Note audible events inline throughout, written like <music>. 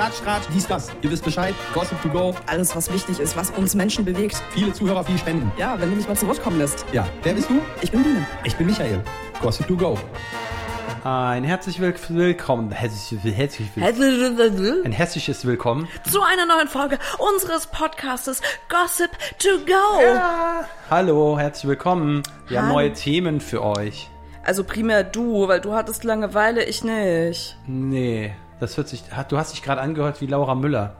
Klatsch, Tratsch, dies, das. Ihr wisst Bescheid. Gossip to go. Alles, was wichtig ist, was uns Menschen bewegt. Viele Zuhörer, viele Spenden. Ja, wenn du mich mal zu Wort kommen lässt. Ja, wer bist du? Ich bin Biene. Ich bin Michael. Gossip to go. Ein herzlich will willkommen. Herzlich, herzlich, ein herzliches Willkommen. Zu einer neuen Folge unseres Podcastes Gossip to Go. Hallo, herzlich willkommen. Wir haben neue Themen für euch. Also primär du, weil du hattest Langeweile, ich nicht. Nee, das hört sich. Du hast dich gerade angehört wie Laura Müller.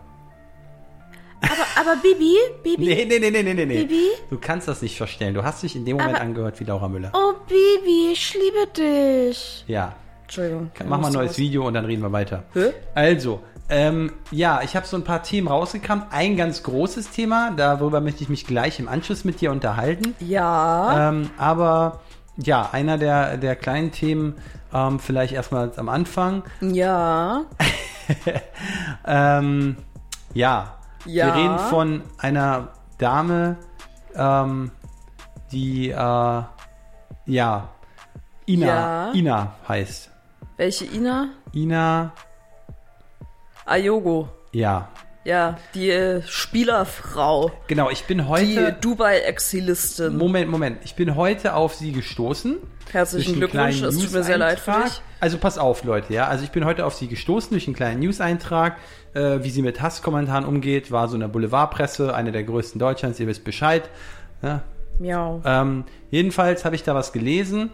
Aber, aber Bibi, Bibi, Nee, nee, nee, nee, nee, nee. nee. Bibi? Du kannst das nicht verstellen. Du hast dich in dem Moment Aber- angehört wie Laura Müller. oh Bibi, ich liebe dich. Ja. Entschuldigung. Mach mal ein neues Video und dann reden wir weiter. Hä? Also, ähm, ja, ich habe so ein paar Themen rausgekramt. Ein ganz großes Thema, darüber möchte ich mich gleich im Anschluss mit dir unterhalten. Ja. Ähm, aber ja, einer der, der kleinen Themen, ähm, vielleicht erstmal am Anfang. Ja. <laughs> Ähm, ja, Ja. wir reden von einer Dame, ähm, die, äh, ja, Ina, Ja. Ina heißt. Welche Ina? Ina, Ayogo. ja. Ja, die äh, Spielerfrau. Genau, ich bin Die heute. Dubai-Exilistin. Moment, Moment. Ich bin heute auf sie gestoßen. Herzlichen Glückwunsch, es tut mir sehr leid für dich. Also pass auf, Leute, ja. Also ich bin heute auf sie gestoßen durch einen kleinen News-Eintrag, äh, wie sie mit Hasskommentaren umgeht. War so in der Boulevardpresse, eine der größten Deutschlands, ihr wisst Bescheid. Ja. Miau. Ähm, jedenfalls habe ich da was gelesen.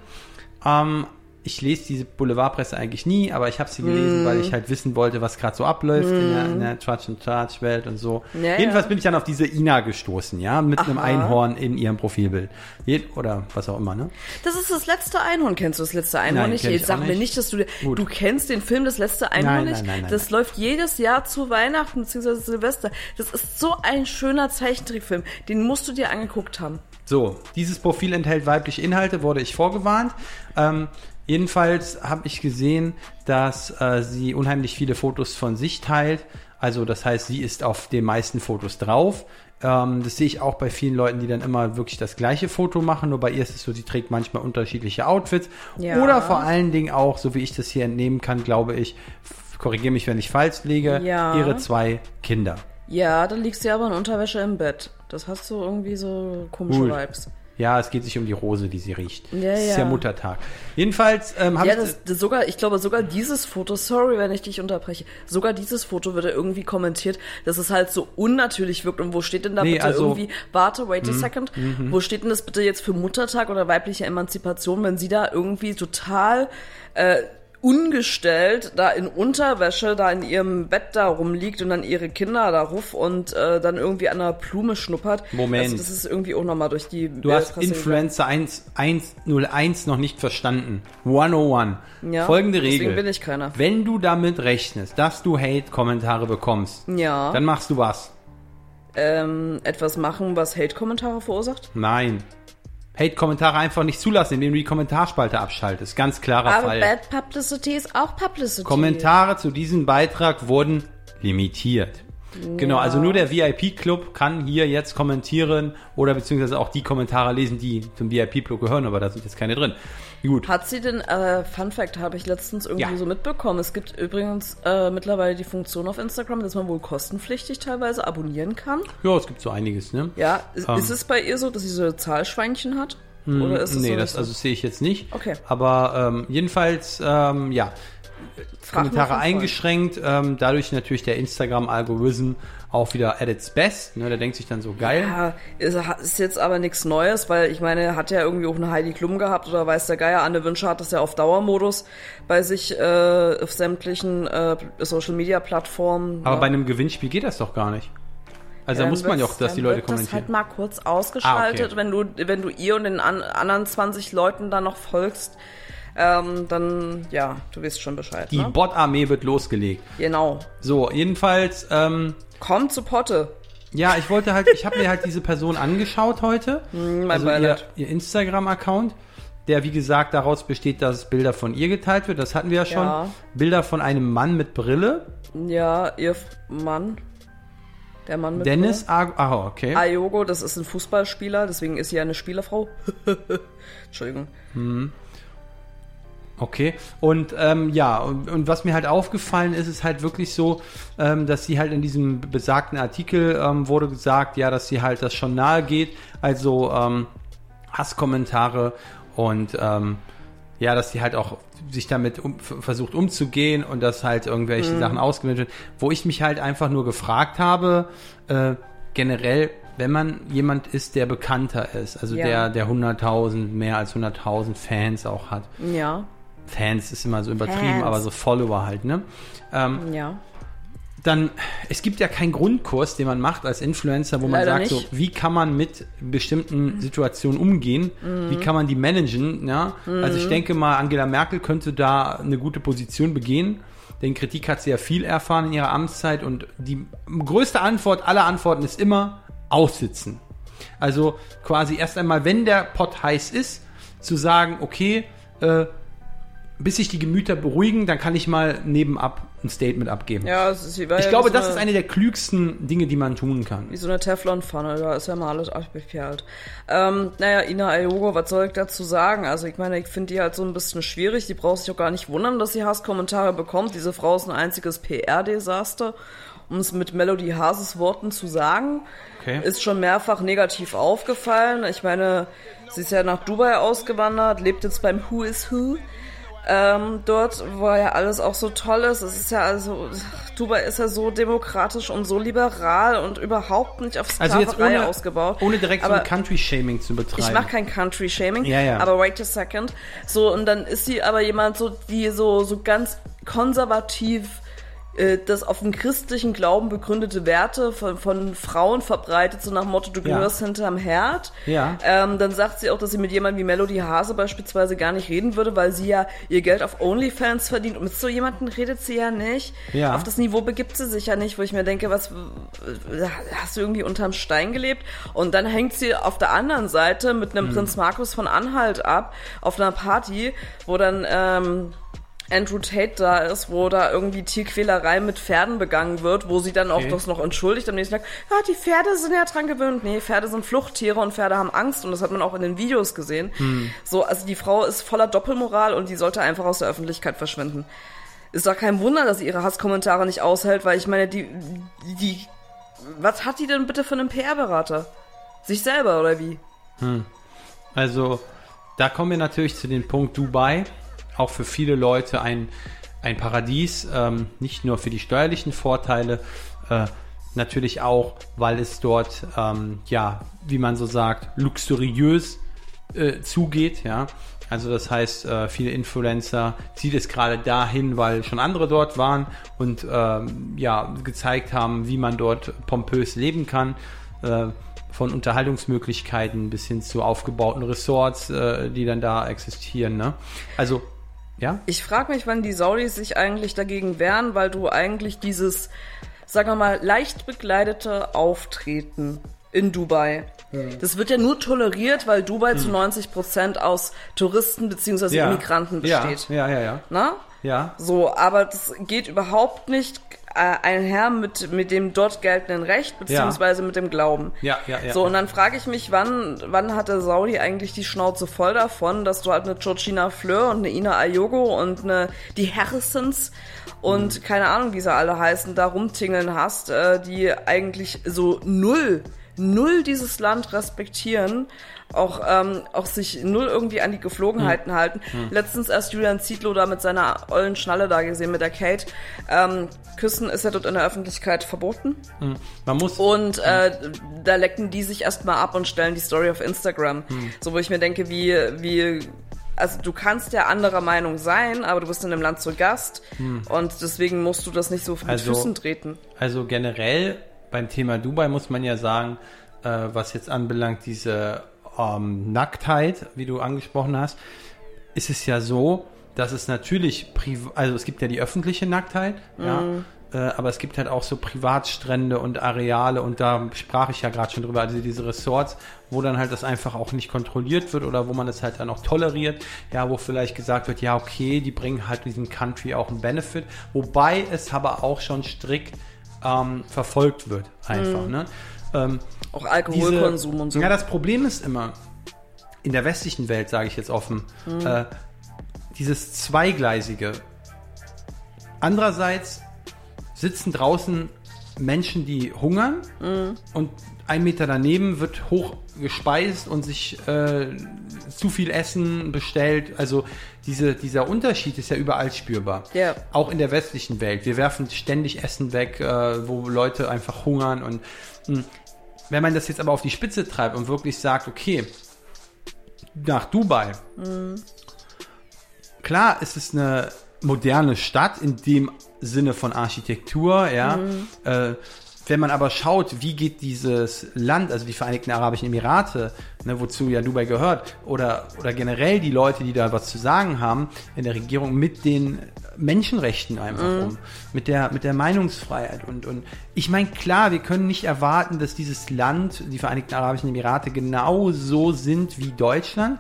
Ähm, ich lese diese Boulevardpresse eigentlich nie, aber ich habe sie gelesen, Mm. weil ich halt wissen wollte, was gerade so abläuft in der, in der Tratsch und Tratsch Welt und so. Ja, Jedenfalls ja. bin ich dann auf diese Ina gestoßen, ja, mit einem Aha. Einhorn in ihrem Profilbild. Je oder was auch immer, ne? Das ist das letzte Einhorn. Kennst du das letzte Einhorn Nein, nicht? ich sag auch mir nicht. nicht, dass du Gut. du kennst den Film Das letzte Einhorn Nein, nicht. nein, das läuft jedes Jahr zu Weihnachten bzw. Silvester. Das ist so ein schöner Zeichentrickfilm. Den musst du dir angeguckt haben. So, dieses Profil enthält weibliche Inhalte, wurde ich vorgewarnt. Ähm, jedenfalls habe ich gesehen, dass äh, sie unheimlich viele Fotos von sich teilt. Also das heißt, sie ist auf den meisten Fotos drauf. Ähm, das sehe ich auch bei vielen Leuten, die dann immer wirklich das gleiche Foto machen. Nur bei ihr ist es so, sie trägt manchmal unterschiedliche Outfits. Ja. Oder vor allen Dingen auch, so wie ich das hier entnehmen kann, glaube ich, korrigiere mich, wenn ich falsch liege, Ja. ihre zwei Kinder. Ja, dann liegst du aber in Unterwäsche im Bett. Das hast du irgendwie so komische Gut. Vibes. Ja, es geht sich um die Rose, die sie riecht. Ja, es ist ja. ja Muttertag. Jedenfalls ähm, habe Ja, ich das, das sogar, ich glaube sogar dieses Foto, sorry, wenn ich dich unterbreche, sogar dieses Foto wird ja irgendwie kommentiert, dass es halt so unnatürlich wirkt. Und wo steht denn da Nee, bitte also- irgendwie, warte, wait a second, wo steht denn das bitte jetzt für Muttertag oder weibliche Emanzipation, wenn sie da irgendwie total äh, ungestellt da in Unterwäsche da in ihrem Bett da rumliegt und dann ihre Kinder da ruf und äh, dann irgendwie an einer Blume schnuppert. Moment. Also das ist irgendwie auch nochmal durch die Du hast Presse Influencer 1, 101 noch nicht verstanden. 101. Ja, Folgende deswegen Regel. bin ich keiner. Wenn du damit rechnest, dass du Hate-Kommentare bekommst, Ja. dann machst du was? ähm, etwas machen, was Hate-Kommentare verursacht? Nein. Hate-Kommentare einfach nicht zulassen, indem du die Kommentarspalte abschaltest. Ganz klarer Aber Fall. Bad Publicity ist auch Publicity. Kommentare zu diesem Beitrag wurden limitiert. Genau, also nur der VIP-Club kann hier jetzt kommentieren oder beziehungsweise auch die Kommentare lesen, die zum VIP-Club gehören, aber da sind jetzt keine drin. Gut. Hat sie denn, äh, Fun Fact habe ich letztens irgendwie Ja. so mitbekommen. Es gibt übrigens äh, mittlerweile die Funktion auf Instagram, dass man wohl kostenpflichtig teilweise abonnieren kann. Ja, es gibt so einiges, ne? Ja, ist, Ähm. ist es bei ihr so, dass sie so Zahlschweinchen hat? Oder ist es nee, so das also sehe ich jetzt nicht. Okay. Aber ähm, jedenfalls, ähm, ja, Frag Kommentare eingeschränkt. Ähm, dadurch natürlich der Instagram-Algorithm auch wieder at its best. Ne? Der denkt sich dann so geil. Ja, ist, ist jetzt aber nichts Neues, weil ich meine, er hat ja irgendwie auch eine Heidi Klum gehabt oder weiß der Geier, Anne Wünsche hat das ja auf Dauermodus bei sich äh, auf sämtlichen äh, Social-Media-Plattformen. Aber ja. bei einem Gewinnspiel geht das doch gar nicht. Also da dann muss man ja auch, dass die Leute wird das kommentieren. halt mal kurz ausgeschaltet, Ah, okay. wenn du wenn du ihr und den an, anderen 20 Leuten dann noch folgst, ähm, dann ja, du weißt schon Bescheid. die ne? Bot-Armee wird losgelegt. Genau. So, jedenfalls, ähm, Komm zu Potte. ja, ich wollte halt, ich habe mir halt diese Person angeschaut heute. <laughs> mein also ihr, ihr Instagram-Account, der wie gesagt daraus besteht, dass Bilder von ihr geteilt wird. Das hatten wir ja schon. Ja. Bilder von einem Mann mit Brille. Ja, ihr Mann. Der Mann mit Dennis Ag Ah, okay. Brille. Ayogo, das ist ein Fußballspieler, deswegen ist sie eine Spielerfrau. <laughs> Entschuldigung. Okay, und ähm, ja, und, und was mir halt aufgefallen ist, ist halt wirklich so, ähm, dass sie halt in diesem besagten Artikel ähm, wurde gesagt, ja, dass sie halt das schon nahe geht, also ähm, Hasskommentare und ähm, ja, dass sie halt auch sich damit um, versucht umzugehen und dass halt irgendwelche Sachen ausgenutzt werden, wo ich mich halt einfach nur gefragt habe, äh, generell, wenn man jemand ist, der bekannter ist, also Ja. der, der 100.000, mehr als 100.000 Fans auch hat, Ja, Fans ist immer so übertrieben, Fans. aber so Follower halt, ne? Ähm, ja. dann, es gibt ja keinen Grundkurs, den man macht als Influencer, wo man Leider sagt, so, nicht. wie kann man mit bestimmten Situationen umgehen, Mhm. wie kann man die managen, ja? Also ich denke mal, Angela Merkel könnte da eine gute Position begehen, denn Kritik hat sie ja viel erfahren in ihrer Amtszeit und die größte Antwort aller Antworten ist immer aussitzen. Also quasi erst einmal, wenn der Pott heiß ist, zu sagen, okay, äh, bis sich die Gemüter beruhigen, dann kann ich mal nebenab ein Statement abgeben. Ja, es ist, war Ich glaube, wie so das ist eine der klügsten Dinge, die man tun kann. Wie so eine Teflonpfanne, da ist ja mal alles abgeperlt. Ähm, naja, Ina Ayogo, was soll ich dazu sagen? Also ich meine, ich finde die halt so ein bisschen schwierig. Die braucht sich auch gar nicht wundern, dass sie Hasskommentare bekommt. Diese Frau ist ein einziges PR-Desaster. Um es mit Melody Hases Worten zu sagen, Okay. ist schon mehrfach negativ aufgefallen. Ich meine, sie ist ja nach Dubai ausgewandert, lebt jetzt beim Who is Who. Ähm, dort, wo ja alles auch so toll ist. Es ist ja also, Dubai ist ja so demokratisch und so liberal und überhaupt nicht auf Also Sklaverei ohne, ausgebaut. ohne direkt so Aber ein Country-Shaming zu betreiben. ich mache kein Country-Shaming, Ja, ja. aber wait a second. So, und dann ist sie aber jemand, so, die so, so ganz konservativ äh, das auf den christlichen Glauben begründete Werte von, von Frauen verbreitet, so nach dem Motto, du Ja. gehörst hinterm Herd. Ja. Ähm, dann sagt sie auch, dass sie mit jemandem wie Melody Hase beispielsweise gar nicht reden würde, weil sie ja ihr Geld auf OnlyFans verdient. Und mit so jemandem redet sie ja nicht. Ja. Auf das Niveau begibt sie sich ja nicht, wo ich mir denke, was hast du irgendwie unterm Stein gelebt? Und dann hängt sie auf der anderen Seite mit einem Prinz Markus von Anhalt ab, auf einer Party, wo dann ähm, Andrew Tate da ist, wo da irgendwie Tierquälerei mit Pferden begangen wird, wo sie dann auch Okay. das noch entschuldigt am nächsten Tag, ja, die Pferde sind ja dran gewöhnt. Nee, Pferde sind Fluchttiere und Pferde haben Angst und das hat man auch in den Videos gesehen. So, also die Frau ist voller Doppelmoral und die sollte einfach aus der Öffentlichkeit verschwinden. Ist doch kein Wunder, dass sie ihre Hasskommentare nicht aushält, weil ich meine, die, die, was hat die denn bitte für einen PR-Berater? Sich selber oder wie? Also, da kommen wir natürlich zu dem Punkt Dubai. Auch für viele Leute ein, ein Paradies, ähm, nicht nur für die steuerlichen Vorteile, äh, natürlich auch, weil es dort, ähm, ja, wie man so sagt, luxuriös äh, zugeht, ja. Also das heißt, äh, viele Influencer zieht es gerade dahin, weil schon andere dort waren und ähm, ja gezeigt haben, wie man dort pompös leben kann. Äh, von Unterhaltungsmöglichkeiten bis hin zu aufgebauten Resorts, äh, die dann da existieren. Ne? Also, ja? Ich frage mich, wann die Saudis sich eigentlich dagegen wehren, weil du eigentlich dieses, sagen wir mal, leicht bekleidete Auftreten in Dubai. Das wird ja nur toleriert, weil Dubai zu 90 Prozent aus Touristen bzw. Immigranten besteht. Ja, ja, ja. Na? Ja, So, aber das geht überhaupt nicht einher mit, mit dem dort geltenden Recht beziehungsweise mit dem Glauben. ja, ja. ja. So, und dann frage ich mich, wann, wann hat der Saudi eigentlich die Schnauze voll davon, dass du halt eine Georgina Fleur und eine Ina Ayogo und eine, die Harrisons und keine Ahnung, wie sie alle heißen, da rumtingeln hast, äh, die eigentlich so null, null dieses Land respektieren, auch, ähm, auch sich null irgendwie an die Geflogenheiten halten. Letztens erst Julian Zietlow da mit seiner ollen Schnalle da gesehen, mit der Kate. Ähm, Küssen ist ja dort in der Öffentlichkeit verboten. man muss. Und äh, da lecken die sich erstmal ab und stellen die Story auf Instagram. So, wo ich mir denke, wie, wie, also du kannst ja anderer Meinung sein, aber du bist in einem Land zu Gast und deswegen musst du das nicht so mit Also- Füßen treten. Also generell beim Thema Dubai muss man ja sagen, äh, was jetzt anbelangt, diese ähm, Nacktheit, wie du angesprochen hast, ist es ja so, dass es natürlich, also es gibt ja die öffentliche Nacktheit, ja, äh, aber es gibt halt auch so Privatstrände und Areale und da sprach ich ja gerade schon drüber, also diese Resorts, wo dann halt das einfach auch nicht kontrolliert wird oder wo man es halt dann auch toleriert, ja, wo vielleicht gesagt wird, ja, okay, die bringen halt diesem Country auch einen Benefit, wobei es aber auch schon strikt ähm, verfolgt wird, einfach, ne? Ähm, Auch Alkoholkonsum diese- und so. Ja, das Problem ist immer, in der westlichen Welt, sage ich jetzt offen, Mhm. äh, dieses Zweigleisige. Andererseits sitzen draußen Menschen, die hungern und ein Meter daneben wird hoch gespeist und sich äh, zu viel Essen bestellt. Also diese, dieser Unterschied ist ja überall spürbar. Ja. Auch in der westlichen Welt. Wir werfen ständig Essen weg, äh, wo Leute einfach hungern. Und mh, wenn man das jetzt aber auf die Spitze treibt und wirklich sagt, okay, nach Dubai. Klar, es ist eine moderne Stadt in dem Sinne von Architektur, ja. Äh, wenn man aber schaut, wie geht dieses Land, also die Vereinigten Arabischen Emirate, ne, wozu ja Dubai gehört, oder, oder generell die Leute, die da was zu sagen haben in der Regierung, mit den Menschenrechten einfach um, mit der, mit der Meinungsfreiheit. Und, und ich meine, klar, wir können nicht erwarten, dass dieses Land, die Vereinigten Arabischen Emirate, genauso sind wie Deutschland.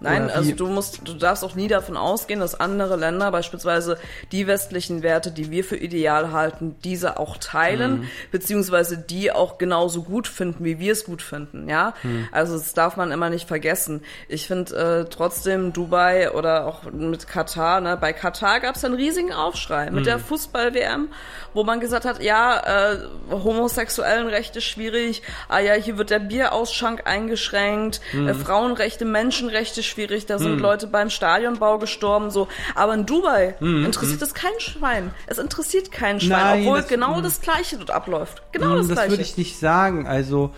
Nein, also du musst, du darfst auch nie davon ausgehen, dass andere Länder beispielsweise die westlichen Werte, die wir für ideal halten, diese auch teilen, Mhm. beziehungsweise die auch genauso gut finden, wie wir es gut finden, ja. Mhm. Also das darf man immer nicht vergessen. Ich finde äh, trotzdem Dubai oder auch mit Katar, ne, bei Katar gab es einen riesigen Aufschrei mit Mhm. der Fußball-WM, wo man gesagt hat, ja, äh, homosexuellen Rechte schwierig, ah ja, hier wird der Bierausschank eingeschränkt, Mhm. äh, Frauenrechte, Menschenrechte schwierig, da sind Leute beim Stadionbau gestorben, so. Aber in Dubai interessiert es kein Schwein. Es interessiert kein Schwein. Nein, obwohl das- genau das Gleiche dort abläuft. Genau das das Gleiche. würde ich nicht sagen. Also,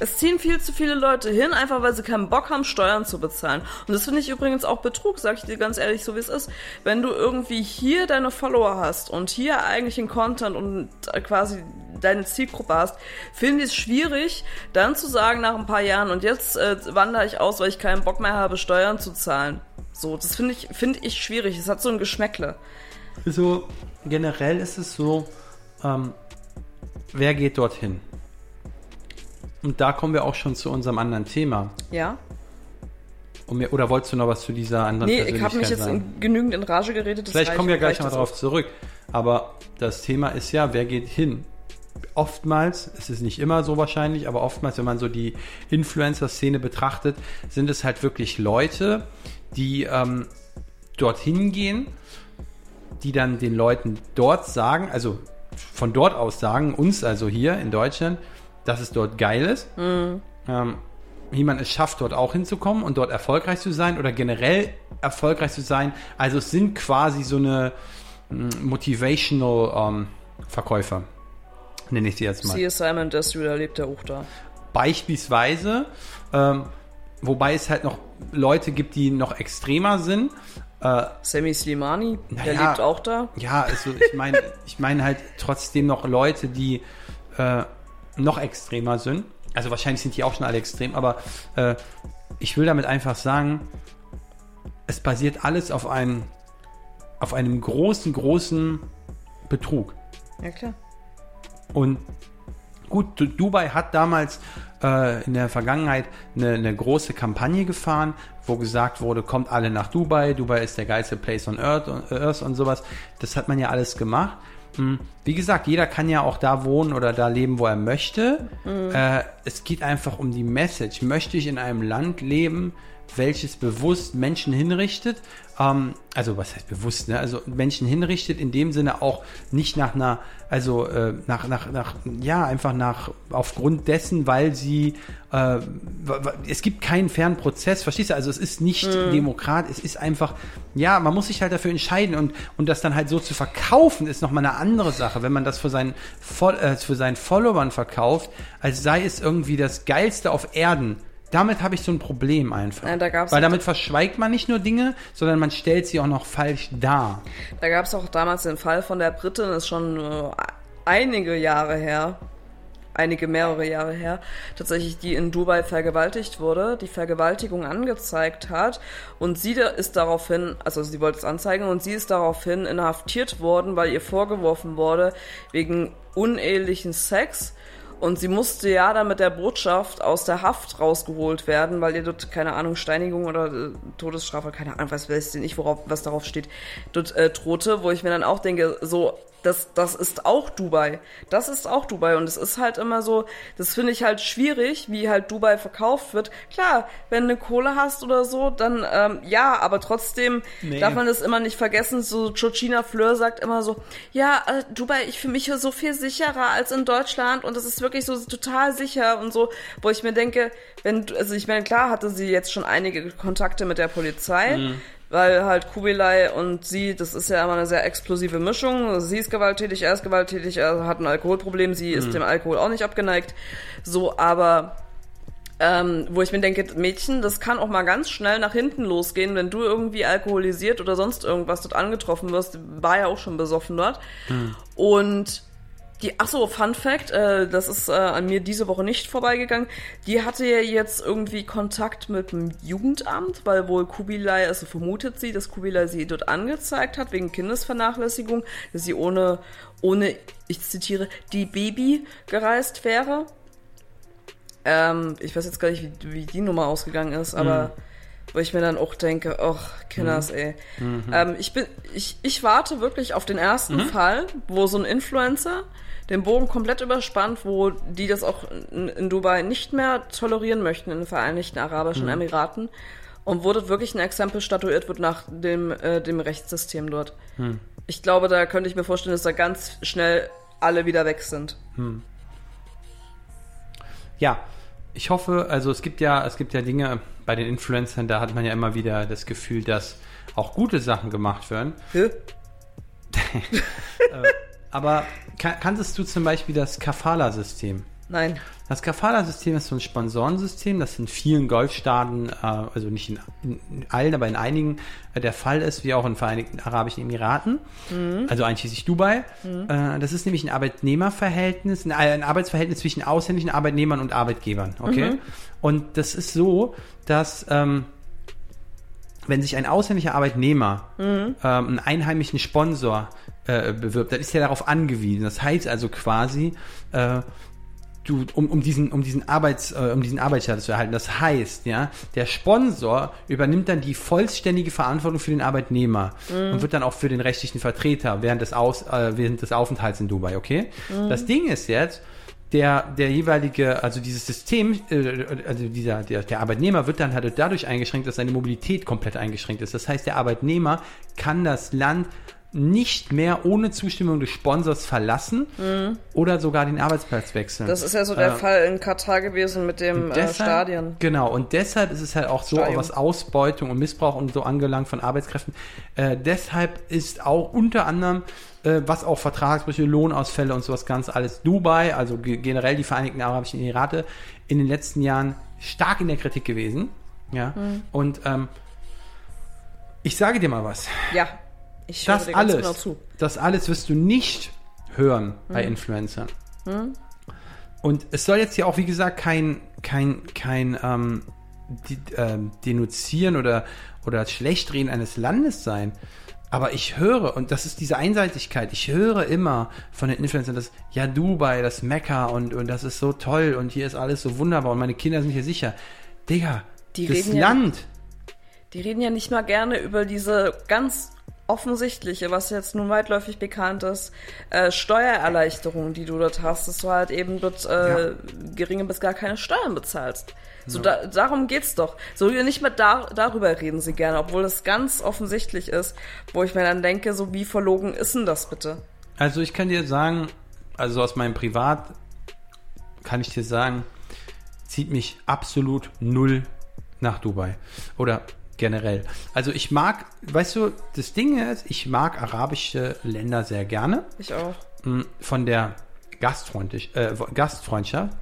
Es ziehen viel zu viele Leute hin, einfach weil sie keinen Bock haben, Steuern zu bezahlen. Und das finde ich übrigens auch Betrug, sag ich dir ganz ehrlich, so wie es ist. Wenn du irgendwie hier deine Follower hast und hier eigentlich den Content und äh, quasi deine Zielgruppe hast, finde ich es schwierig, dann zu sagen nach ein paar Jahren und jetzt äh, wandere ich aus, weil ich keinen Bock mehr habe, Steuern zu zahlen. So, das finde ich, finde ich schwierig. Es hat so ein Geschmäckle. so generell ist es so, ähm, wer geht dorthin? Und da kommen wir auch schon zu unserem anderen Thema. Ja? Mir, oder wolltest du noch was zu dieser anderen Nee, ich habe mich Persönlichkeit jetzt in, genügend in Rage geredet. das Vielleicht kommen wir gleich noch darauf zurück. Aber das Thema ist ja, wer geht hin? Oftmals, es ist nicht immer so wahrscheinlich, aber oftmals, wenn man so die Influencer-Szene betrachtet, sind es halt wirklich Leute, die ähm, dorthin gehen, die dann den Leuten dort sagen, also von dort aus sagen, uns also hier in Deutschland, dass es dort geil ist. Ähm, wie man es schafft, dort auch hinzukommen und dort erfolgreich zu sein oder generell erfolgreich zu sein. Also es sind quasi so eine mm, motivational ähm, Verkäufer, nenne ich sie jetzt mal. Siehe Simon da lebt er auch da. Beispielsweise, ähm, wobei es halt noch Leute gibt, die noch extremer sind. Äh, Sammy Slimani, der lebt auch da. Ja, also ich meine, ich meine halt trotzdem noch Leute, die äh, noch extremer sind. Also wahrscheinlich sind die auch schon alle extrem, aber äh, ich will damit einfach sagen, es basiert alles auf einem, auf einem großen, großen Betrug. Ja, klar. Und gut, Du- Dubai hat damals äh, in der Vergangenheit eine, eine große Kampagne gefahren, wo gesagt wurde, kommt alle nach Dubai, Dubai ist der geilste Place on Earth und, Earth und sowas. Das hat man ja alles gemacht. Hm, Wie gesagt, jeder kann ja auch da wohnen oder da leben, wo er möchte. Äh, es geht einfach um die Message. Möchte ich in einem Land leben, welches bewusst Menschen hinrichtet? Ähm, also was heißt bewusst? Ne? Also Menschen hinrichtet in dem Sinne auch nicht nach einer, also äh, nach, nach, nach, ja einfach nach aufgrund dessen, weil sie, äh, es gibt keinen fairen Prozess, verstehst du? Also es ist nicht Demokrat, es ist einfach, ja, man muss sich halt dafür entscheiden und und das dann halt so zu verkaufen ist noch mal eine andere Sache, wenn man das für seinen äh, für seinen Followern verkauft, als sei es irgendwie das geilste auf Erden. Damit habe ich so ein Problem einfach. Ja, da gab's Weil damit verschweigt man nicht nur Dinge, sondern man stellt sie auch noch falsch dar. Da gab es auch damals den Fall von der Britin, das ist schon äh, einige Jahre her, einige mehrere Jahre her, tatsächlich, die in Dubai vergewaltigt wurde, die Vergewaltigung angezeigt hat und sie ist daraufhin, also sie wollte es anzeigen und sie ist daraufhin inhaftiert worden, weil ihr vorgeworfen wurde wegen unehelichen Sex. Und sie musste ja dann mit der Botschaft aus der Haft rausgeholt werden, weil ihr dort, keine Ahnung, Steinigung oder äh, Todesstrafe, keine Ahnung, was weiß ich nicht, worauf, was darauf steht, dort äh, drohte, wo ich mir dann auch denke, so, das, das ist auch Dubai. Das ist auch Dubai. Und es ist halt immer so, das finde ich halt schwierig, wie halt Dubai verkauft wird. Klar, wenn du Kohle hast oder so, dann ähm, ja, aber trotzdem Nee. darf man das immer nicht vergessen. So Georgina Fleur sagt immer so, ja, äh, Dubai, ich fühle mich hier so viel sicherer als in Deutschland und es ist wirklich so total sicher und so, wo ich mir denke, wenn, du- also ich meine, klar hatte sie jetzt schon einige Kontakte mit der Polizei, weil halt Kubilai und sie, das ist ja immer eine sehr explosive Mischung. Sie ist gewalttätig, er ist gewalttätig, er hat ein Alkoholproblem, sie ist dem Alkohol auch nicht abgeneigt. So, aber ähm, wo ich mir denke, Mädchen, das kann auch mal ganz schnell nach hinten losgehen, wenn du irgendwie alkoholisiert oder sonst irgendwas dort angetroffen wirst. War ja auch schon besoffen dort. Und die, ach so, Fun Fact, äh, das ist äh, an mir diese Woche nicht vorbeigegangen. Die hatte ja jetzt irgendwie Kontakt mit dem Jugendamt, weil wohl Kubilai, also vermutet sie, dass Kubilai sie dort angezeigt hat wegen Kindesvernachlässigung, dass sie ohne, ohne, ich zitiere, die Baby gereist wäre. Ähm, ich weiß jetzt gar nicht, wie, wie die Nummer ausgegangen ist, aber wo ich mir dann auch denke, ach, Kinders, ey. Ähm, ich bin, ich, ich warte wirklich auf den ersten Fall, wo so ein Influencer den Bogen komplett überspannt, wo die das auch in, in Dubai nicht mehr tolerieren möchten, in den Vereinigten Arabischen Emiraten. Und wo dort wirklich ein Exempel statuiert wird nach dem, äh, dem Rechtssystem dort. Ich glaube, da könnte ich mir vorstellen, dass da ganz schnell alle wieder weg sind. Ja, ich hoffe, also es gibt ja, es gibt ja Dinge bei den Influencern, da hat man ja immer wieder das Gefühl, dass auch gute Sachen gemacht werden. Hä? <laughs> Aber kan kanntest du zum Beispiel das Kafala-System? Nein. Das Kafala-System ist so ein Sponsorensystem, das in vielen Golfstaaten, äh, also nicht in, in allen, aber in einigen äh, der Fall ist, wie auch in den Vereinigten Arabischen Emiraten, also einschließlich Dubai. Äh, das ist nämlich ein Arbeitnehmerverhältnis, ein, ein Arbeitsverhältnis zwischen ausländischen Arbeitnehmern und Arbeitgebern. Okay? Und das ist so, dass ähm, wenn sich ein ausländischer Arbeitnehmer ähm, einen einheimischen Sponsor äh, bewirbt, dann ist er darauf angewiesen. Das heißt also quasi, äh, du, um, um diesen, um diesen Arbeits, äh, um diesen Arbeitsstatus zu erhalten. Das heißt, ja, der Sponsor übernimmt dann die vollständige Verantwortung für den Arbeitnehmer und wird dann auch für den rechtlichen Vertreter während des Aus, äh, während des Aufenthalts in Dubai, okay? Das Ding ist jetzt, der, der jeweilige, also dieses System, äh, also dieser, der, der Arbeitnehmer wird dann halt dadurch eingeschränkt, dass seine Mobilität komplett eingeschränkt ist. Das heißt, der Arbeitnehmer kann das Land nicht mehr ohne Zustimmung des Sponsors verlassen oder sogar den Arbeitsplatz wechseln. Das ist ja so der Äh, Fall in Katar gewesen mit dem äh, Deshalb- Stadion. Genau, und deshalb ist es halt auch so, Stadion. was Ausbeutung und Missbrauch und so angelangt von Arbeitskräften. Äh, deshalb ist auch unter anderem, äh, was auch Vertragsbrüche, Lohnausfälle und sowas ganz alles Dubai, also ge generell die Vereinigten Arabischen Emirate, in den letzten Jahren stark in der Kritik gewesen. Ja, Mhm. und ähm, ich sage dir mal was. Ja, ich höre Das dir ganz alles, genau zu. das alles wirst du nicht hören bei Influencern. Und es soll jetzt ja auch, wie gesagt, kein, kein, kein ähm, die, ähm, Denunzieren oder, oder Schlechtreden eines Landes sein. Aber ich höre, und das ist diese Einseitigkeit, ich höre immer von den Influencern, dass, ja, Dubai, das Mekka und, und das ist so toll und hier ist alles so wunderbar und meine Kinder sind hier sicher. Digga, Die das reden ja- Land, Die reden ja nicht mal gerne über diese ganz offensichtliche, was jetzt nun weitläufig bekannt ist, äh, Steuererleichterung, die du dort hast, dass du halt eben dort äh, Ja. geringe bis gar keine Steuern bezahlst. So da, darum geht's doch. So nicht mehr dar, darüber reden sie gerne, obwohl es ganz offensichtlich ist, wo ich mir dann denke, so wie verlogen ist denn das bitte? Also ich kann dir sagen, also aus meinem Privat kann ich dir sagen, zieht mich absolut null nach Dubai. Oder generell. Also ich mag, weißt du, das Ding ist, ich mag arabische Länder sehr gerne. Ich auch. mh, Von der Gastfreundlich, äh, Gastfreundschaft.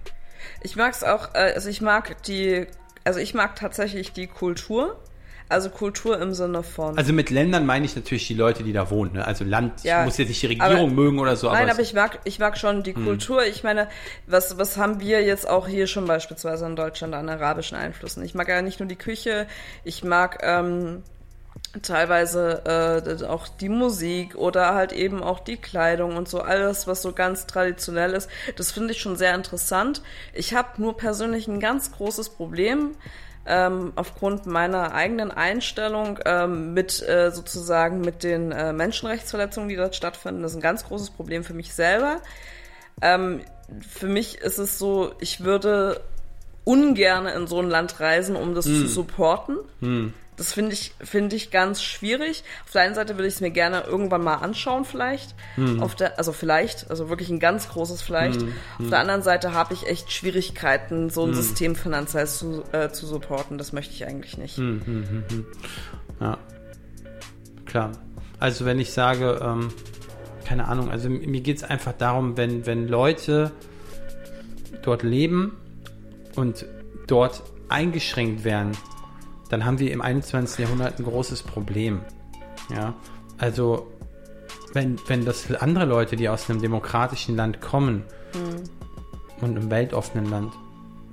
Ich mag's auch, äh, also ich mag die, also ich mag tatsächlich die Kultur. Also Kultur im Sinne von. Also mit Ländern meine ich natürlich die Leute, die da wohnen. Ne? Also Land, Ja, muss jetzt nicht die Regierung aber- mögen oder so. Nein, es- aber ich mag, ich mag schon die Kultur. Ich meine, was, was haben wir jetzt auch hier schon beispielsweise in Deutschland an arabischen Einflüssen? Ich mag ja nicht nur die Küche, ich mag ähm, teilweise äh, auch die Musik oder halt eben auch die Kleidung und so alles, was so ganz traditionell ist. Das finde ich schon sehr interessant. Ich habe nur persönlich ein ganz großes Problem ähm, aufgrund meiner eigenen Einstellung ähm, mit äh, sozusagen mit den äh, Menschenrechtsverletzungen, die dort stattfinden. Das ist ein ganz großes Problem für mich selber. Ähm, für mich ist es so, ich würde ungern in so ein Land reisen, um das Hm. zu supporten. Das finde ich, finde ich ganz schwierig. Auf der einen Seite würde ich es mir gerne irgendwann mal anschauen, vielleicht. Hm. Auf der, also vielleicht, also wirklich ein ganz großes Vielleicht. Auf der anderen Seite habe ich echt Schwierigkeiten, so ein Hm. System finanziell zu, äh, zu supporten. Das möchte ich eigentlich nicht. Hm. Ja, klar. Also wenn ich sage, ähm, keine Ahnung, also mir geht es einfach darum, wenn, wenn Leute dort leben und dort eingeschränkt werden, dann haben wir im 21. Jahrhundert ein großes Problem. Ja, also wenn, wenn das andere Leute, die aus einem demokratischen Land kommen und einem weltoffenen Land,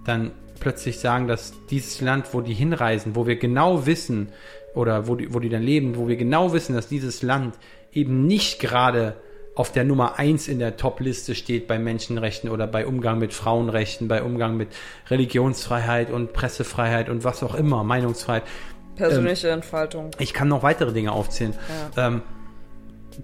dann plötzlich sagen, dass dieses Land, wo die hinreisen, wo wir genau wissen, oder wo die, wo die dann leben, wo wir genau wissen, dass dieses Land eben nicht gerade auf der Nummer eins in der Top-Liste steht bei Menschenrechten oder bei Umgang mit Frauenrechten, bei Umgang mit Religionsfreiheit und Pressefreiheit und was auch immer, Meinungsfreiheit. Persönliche Entfaltung. Ich kann noch weitere Dinge aufzählen. Ähm,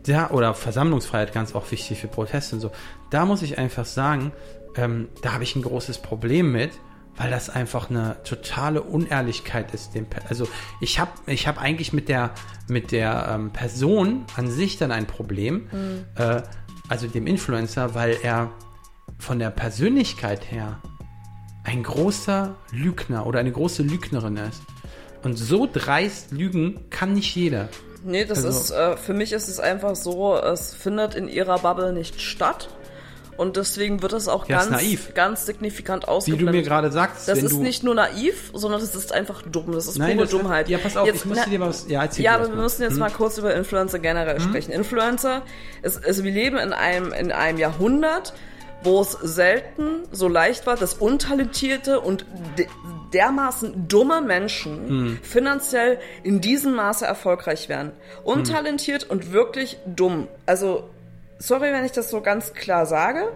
da, oder Versammlungsfreiheit, ganz auch wichtig für Proteste und so. Da muss ich einfach sagen, ähm, da habe ich ein großes Problem mit, weil das einfach eine totale Unehrlichkeit ist. Dem, also ich habe ich hab eigentlich mit der, mit der ähm, Person an sich dann ein Problem, äh, also dem Influencer, weil er von der Persönlichkeit her ein großer Lügner oder eine große Lügnerin ist. Und so dreist lügen kann nicht jeder. Nee, das Also- ist, äh, für mich ist es einfach so, es findet in ihrer Bubble nicht statt. Und deswegen wird es auch Ja, ganz, naiv. ganz signifikant Wie du ausgeblendet. mir gerade sagst, das ist nicht nur naiv, sondern das ist einfach dumm. Das ist Nein, pure das- Dummheit. ja, pass auf, ich müsste na- dir mal was- ja, erzähl ja aber das wir mal. müssen jetzt Hm? mal kurz über Influencer generell sprechen. Influencer, ist, also wir leben in einem, in einem Jahrhundert, wo es selten so leicht war, dass untalentierte und de dermaßen dumme Menschen Hm. finanziell in diesem Maße erfolgreich werden. Untalentiert und wirklich dumm. Also, sorry, wenn ich das so ganz klar sage.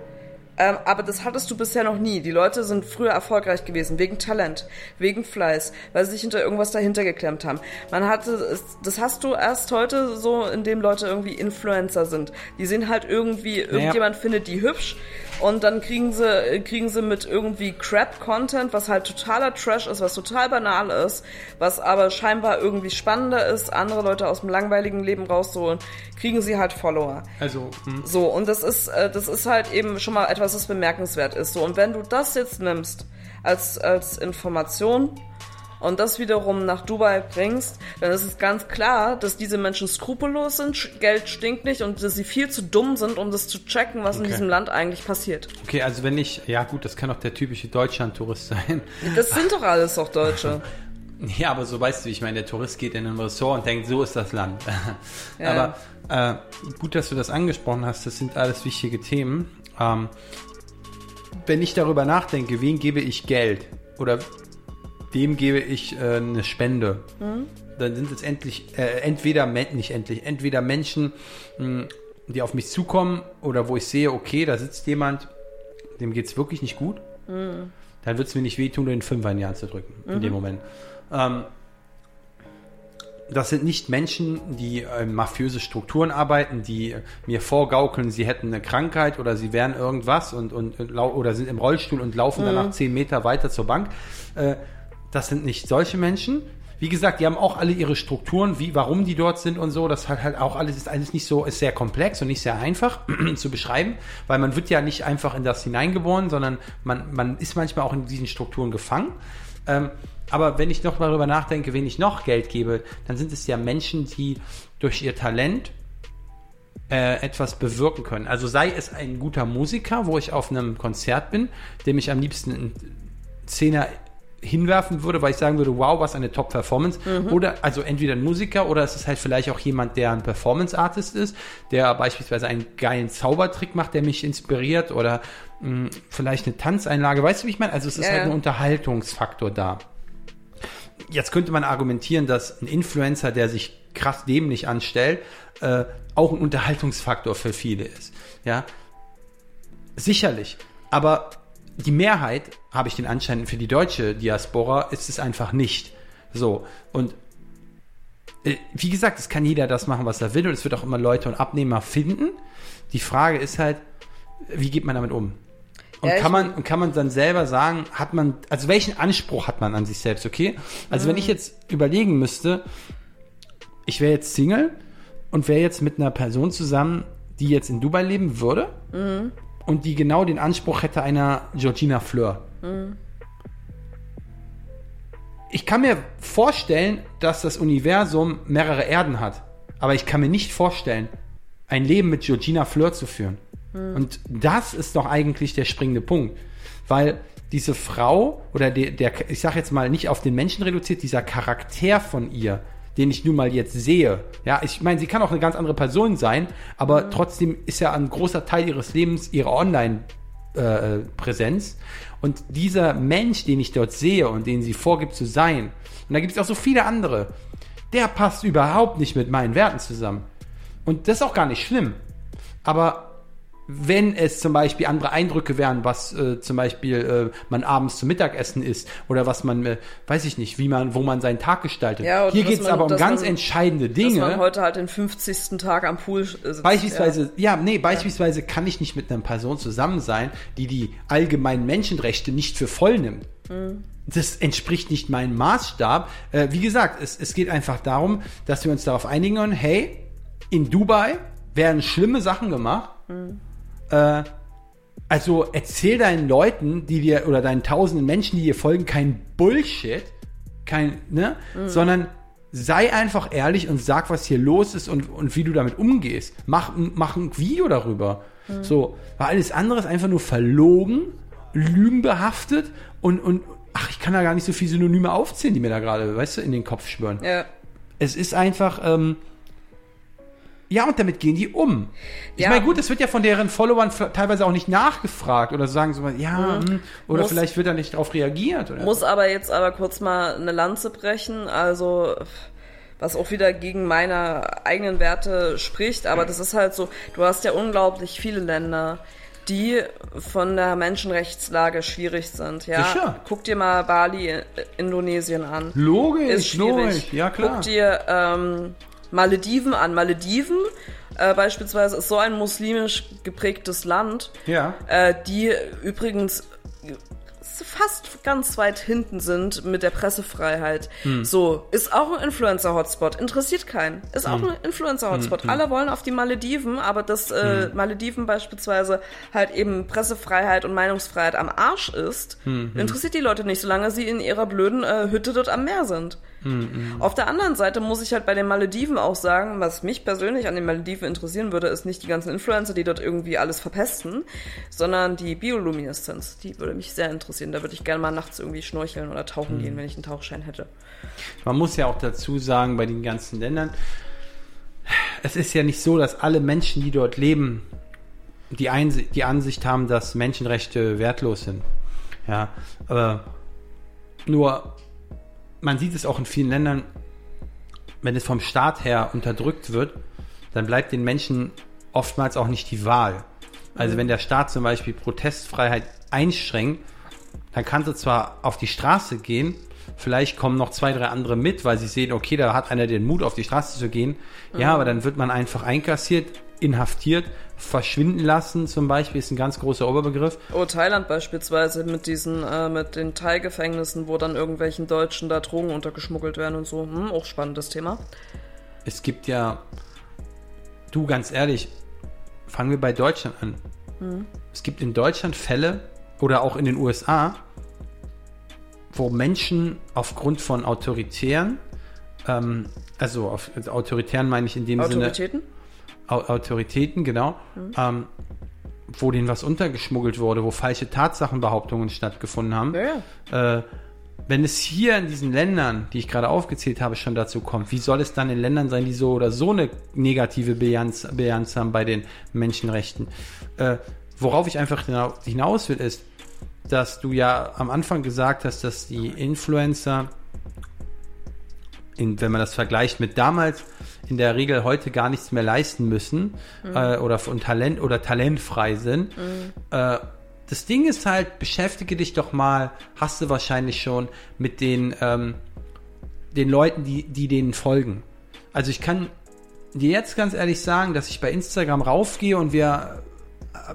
Ähm, aber das hattest du bisher noch nie. Die Leute sind früher erfolgreich gewesen, wegen Talent, wegen Fleiß, weil sie sich hinter irgendwas dahinter geklemmt haben. Man hatte, das hast du erst heute so, indem Leute irgendwie Influencer sind. Die sind halt irgendwie, irgendjemand findet die hübsch und dann kriegen sie, kriegen sie mit irgendwie Crap-Content, was halt totaler Trash ist, was total banal ist, was aber scheinbar irgendwie spannender ist, andere Leute aus dem langweiligen Leben rauszuholen, kriegen sie halt Follower. also hm, So, und das ist, äh, das ist halt eben schon mal etwas, was bemerkenswert ist. So, und wenn du das jetzt nimmst als, als Information und das wiederum nach Dubai bringst, dann ist es ganz klar, dass diese Menschen skrupellos sind, Geld stinkt nicht und dass sie viel zu dumm sind, um das zu checken, was in Okay. diesem Land eigentlich passiert. okay, also wenn ich, ja gut, das kann auch der typische Deutschland-Tourist sein. Das sind doch alles doch Deutsche. <laughs> Ja, aber so weißt du, ich meine, der Tourist geht in ein Ressort und denkt, so ist das Land. <laughs> Ja. Aber äh, gut, dass du das angesprochen hast, das sind alles wichtige Themen. Ähm, wenn ich darüber nachdenke, wen gebe ich Geld oder wem gebe ich äh, eine Spende, dann sind es endlich, äh, entweder, nicht endlich, entweder Menschen, mh, die auf mich zukommen oder wo ich sehe, okay, da sitzt jemand, dem geht es wirklich nicht gut, dann wird es mir nicht wehtun, den Fünfer in die Hand zu drücken, in dem Moment. Ähm, das sind nicht Menschen, die in mafiöse Strukturen arbeiten, die mir vorgaukeln, sie hätten eine Krankheit oder sie wären irgendwas und, und, oder sind im Rollstuhl und laufen danach zehn Meter weiter zur Bank. Äh, das sind nicht solche Menschen. Wie gesagt, die haben auch alle ihre Strukturen, wie, warum die dort sind und so. Das hat halt auch alles, ist alles nicht so, ist sehr komplex und nicht sehr einfach <clears throat> zu beschreiben, weil man wird ja nicht einfach in das hineingeboren, sondern man, man ist manchmal auch in diesen Strukturen gefangen. Ähm, aber wenn ich noch mal darüber nachdenke, wen ich noch Geld gebe, dann sind es ja Menschen, die durch ihr Talent äh, etwas bewirken können. Also sei es ein guter Musiker, wo ich auf einem Konzert bin, dem ich am liebsten einen Zehner hinwerfen würde, weil ich sagen würde, wow, was eine Top-Performance. Oder also entweder ein Musiker oder es ist halt vielleicht auch jemand, der ein Performance-Artist ist, der beispielsweise einen geilen Zaubertrick macht, der mich inspiriert oder mh, vielleicht eine Tanzeinlage. Weißt du, wie ich meine? Also es ist Ja, halt ein Unterhaltungsfaktor da. Jetzt könnte man argumentieren, dass ein Influencer, der sich krass dämlich anstellt, äh, auch ein Unterhaltungsfaktor für viele ist. Ja, sicherlich. Aber die Mehrheit, habe ich den Anschein, für die deutsche Diaspora ist es einfach nicht. So. Und äh, wie gesagt, es kann jeder das machen, was er will und es wird auch immer Leute und Abnehmer finden. Die Frage ist halt, wie geht man damit um? Und Ja, kann man, und kann man dann selber sagen, hat man, also welchen Anspruch hat man an sich selbst, okay? Also wenn ich jetzt überlegen müsste, ich wäre jetzt Single und wäre jetzt mit einer Person zusammen, die jetzt in Dubai leben würde und die genau den Anspruch hätte einer Georgina Fleur. Ich kann mir vorstellen, dass das Universum mehrere Erden hat, aber ich kann mir nicht vorstellen, ein Leben mit Georgina Fleur zu führen. Und das ist doch eigentlich der springende Punkt, weil diese Frau oder der, der ich sage jetzt mal nicht auf den Menschen reduziert, dieser Charakter von ihr, den ich nun mal jetzt sehe. Ja, ich meine, sie kann auch eine ganz andere Person sein, aber trotzdem ist ja ein großer Teil ihres Lebens ihre Online-Präsenz. und dieser Mensch, den ich dort sehe und den sie vorgibt zu sein, und da gibt es auch so viele andere, der passt überhaupt nicht mit meinen Werten zusammen. Und das ist auch gar nicht schlimm. Aber wenn es zum Beispiel andere Eindrücke wären, was äh, zum Beispiel äh, man abends zum Mittagessen isst oder was man, äh, weiß ich nicht, wie man, wo man seinen Tag gestaltet. Ja, Hier geht es aber um ganz man- entscheidende Dass man Dinge. heute halt den 50. Tag am Pool sitzt. Beispielsweise, ja, nee, beispielsweise kann ich nicht mit einer Person zusammen sein, die die allgemeinen Menschenrechte nicht für voll nimmt. Das entspricht nicht meinem Maßstab. Äh, wie gesagt, es, es geht einfach darum, dass wir uns darauf einigen können, hey, in Dubai werden schlimme Sachen gemacht. Äh, also erzähl deinen Leuten, die dir, oder deinen tausenden Menschen, die dir folgen, kein Bullshit, kein, ne, sondern sei einfach ehrlich und sag, was hier los ist und, und wie du damit umgehst. Mach, mach ein Video darüber. So, weil alles andere ist einfach nur verlogen, lügenbehaftet und, und, ach, ich kann da gar nicht so viele Synonyme aufzählen, die mir da gerade, weißt du, in den Kopf schwören. ja. Es ist einfach, ähm, ja, und damit gehen die um. Ich Ja. meine, gut, es wird ja von deren Followern teilweise auch nicht nachgefragt oder sagen so, ja, hm, oder Mhm. Muss- vielleicht wird da nicht drauf reagiert. Muss aber jetzt aber kurz mal eine Lanze brechen, also was auch wieder gegen meine eigenen Werte spricht, aber das ist halt so, du hast ja unglaublich viele Länder, die von der Menschenrechtslage schwierig sind, ja. Sicher. Guck dir mal Bali, äh, Indonesien an. Logisch, Ist schwierig. logisch, ja klar. Guck dir ähm, Malediven an. Malediven äh, beispielsweise ist so ein muslimisch geprägtes Land, Ja. äh, die übrigens fast ganz weit hinten sind mit der Pressefreiheit. Hm. So, ist auch ein Influencer-Hotspot. Interessiert keinen. Ist Hm. auch ein Influencer-Hotspot. Alle wollen auf die Malediven, aber dass äh, Hm. Malediven beispielsweise halt eben Pressefreiheit und Meinungsfreiheit am Arsch ist, Hm, interessiert die Leute nicht, solange sie in ihrer blöden äh, Hütte dort am Meer sind. Hm, Auf der anderen Seite muss ich halt bei den Malediven auch sagen, was mich persönlich an den Malediven interessieren würde, ist nicht die ganzen Influencer, die dort irgendwie alles verpesten, sondern die Biolumineszenz. Die würde mich sehr interessieren. Da würde ich gerne mal nachts irgendwie schnorcheln oder tauchen Hm. gehen, wenn ich einen Tauchschein hätte. Man muss ja auch dazu sagen, bei den ganzen Ländern, es ist ja nicht so, dass alle Menschen, die dort leben, die, Einsi die Ansicht haben, dass Menschenrechte wertlos sind. Ja, äh, nur man sieht es auch in vielen Ländern, wenn es vom Staat her unterdrückt wird, dann bleibt den Menschen oftmals auch nicht die Wahl. Also wenn der Staat zum Beispiel Protestfreiheit einschränkt, dann kannst du zwar auf die Straße gehen, vielleicht kommen noch zwei, drei andere mit, weil sie sehen, okay, da hat einer den Mut, auf die Straße zu gehen. Ja, aber dann wird man einfach einkassiert, inhaftiert, verschwinden lassen, zum Beispiel, ist ein ganz großer Oberbegriff. Oh, Thailand beispielsweise mit diesen, äh, mit den Thai-Gefängnissen, wo dann irgendwelchen Deutschen da Drogen untergeschmuggelt werden und so. Hm, auch spannendes Thema. Es gibt ja, du ganz ehrlich, fangen wir bei Deutschland an. Es gibt in Deutschland Fälle oder auch in den USA, wo Menschen aufgrund von autoritären, ähm, also auf, also autoritären meine ich in dem Sinne Autoritäten? Au Autoritäten, genau, ähm, wo denen was untergeschmuggelt wurde, wo falsche Tatsachenbehauptungen stattgefunden haben. Ja. Äh, wenn es hier in diesen Ländern, die ich gerade aufgezählt habe, schon dazu kommt, wie soll es dann in Ländern sein, die so oder so eine negative Bilanz, Bilanz haben bei den Menschenrechten? Äh, worauf ich einfach hinau- hinaus will, ist, dass du ja am Anfang gesagt hast, dass die Influencer, in, wenn man das vergleicht mit damals, in der Regel heute gar nichts mehr leisten müssen äh, oder von Talent oder talentfrei sind. Äh, das Ding ist halt, beschäftige dich doch mal, hast du wahrscheinlich schon mit den, ähm, den Leuten, die, die denen folgen. Also ich kann dir jetzt ganz ehrlich sagen, dass ich bei Instagram raufgehe und wir äh,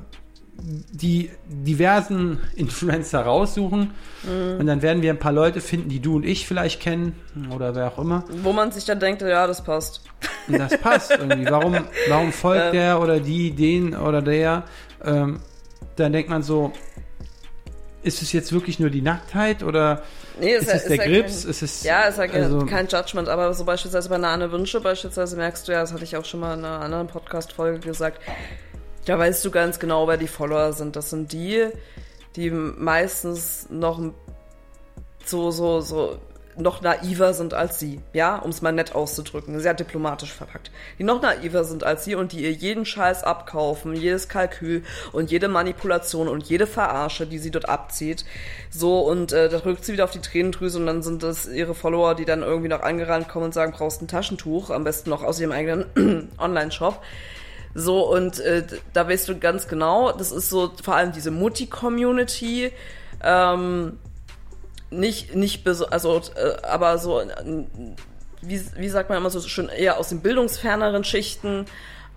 die diversen Influencer raussuchen und dann werden wir ein paar Leute finden, die du und ich vielleicht kennen oder wer auch immer. Wo man sich dann denkt, ja, das passt. Und das passt irgendwie. Warum, warum folgt Ähm. der oder die, den oder der? Ähm, dann denkt man so, ist es jetzt wirklich nur die Nacktheit oder Nee, ist ja- es der ja Grips? Kein, Ist es, ja, ist ja kein, also- kein Judgment, aber so beispielsweise bei Anne Wünsche beispielsweise merkst du ja, das hatte ich auch schon mal in einer anderen Podcast-Folge gesagt, da weißt du ganz genau, wer die Follower sind. Das sind die, die meistens noch so, so, so noch naiver sind als sie, ja, um es mal nett auszudrücken, sehr diplomatisch verpackt. Die noch naiver sind als sie und die ihr jeden Scheiß abkaufen, jedes Kalkül und jede Manipulation und jede Verarsche, die sie dort abzieht. So, und äh, da drückt sie wieder auf die Tränendrüse und dann sind das ihre Follower, die dann irgendwie noch angerannt kommen und sagen, brauchst ein Taschentuch, am besten noch aus ihrem eigenen <clears throat> Online-Shop. So, und äh, da weißt du ganz genau, das ist so vor allem diese Mutti-Community, ähm, nicht, nicht, also, äh, aber so, wie, wie sagt man immer so schön, eher aus den bildungsferneren Schichten,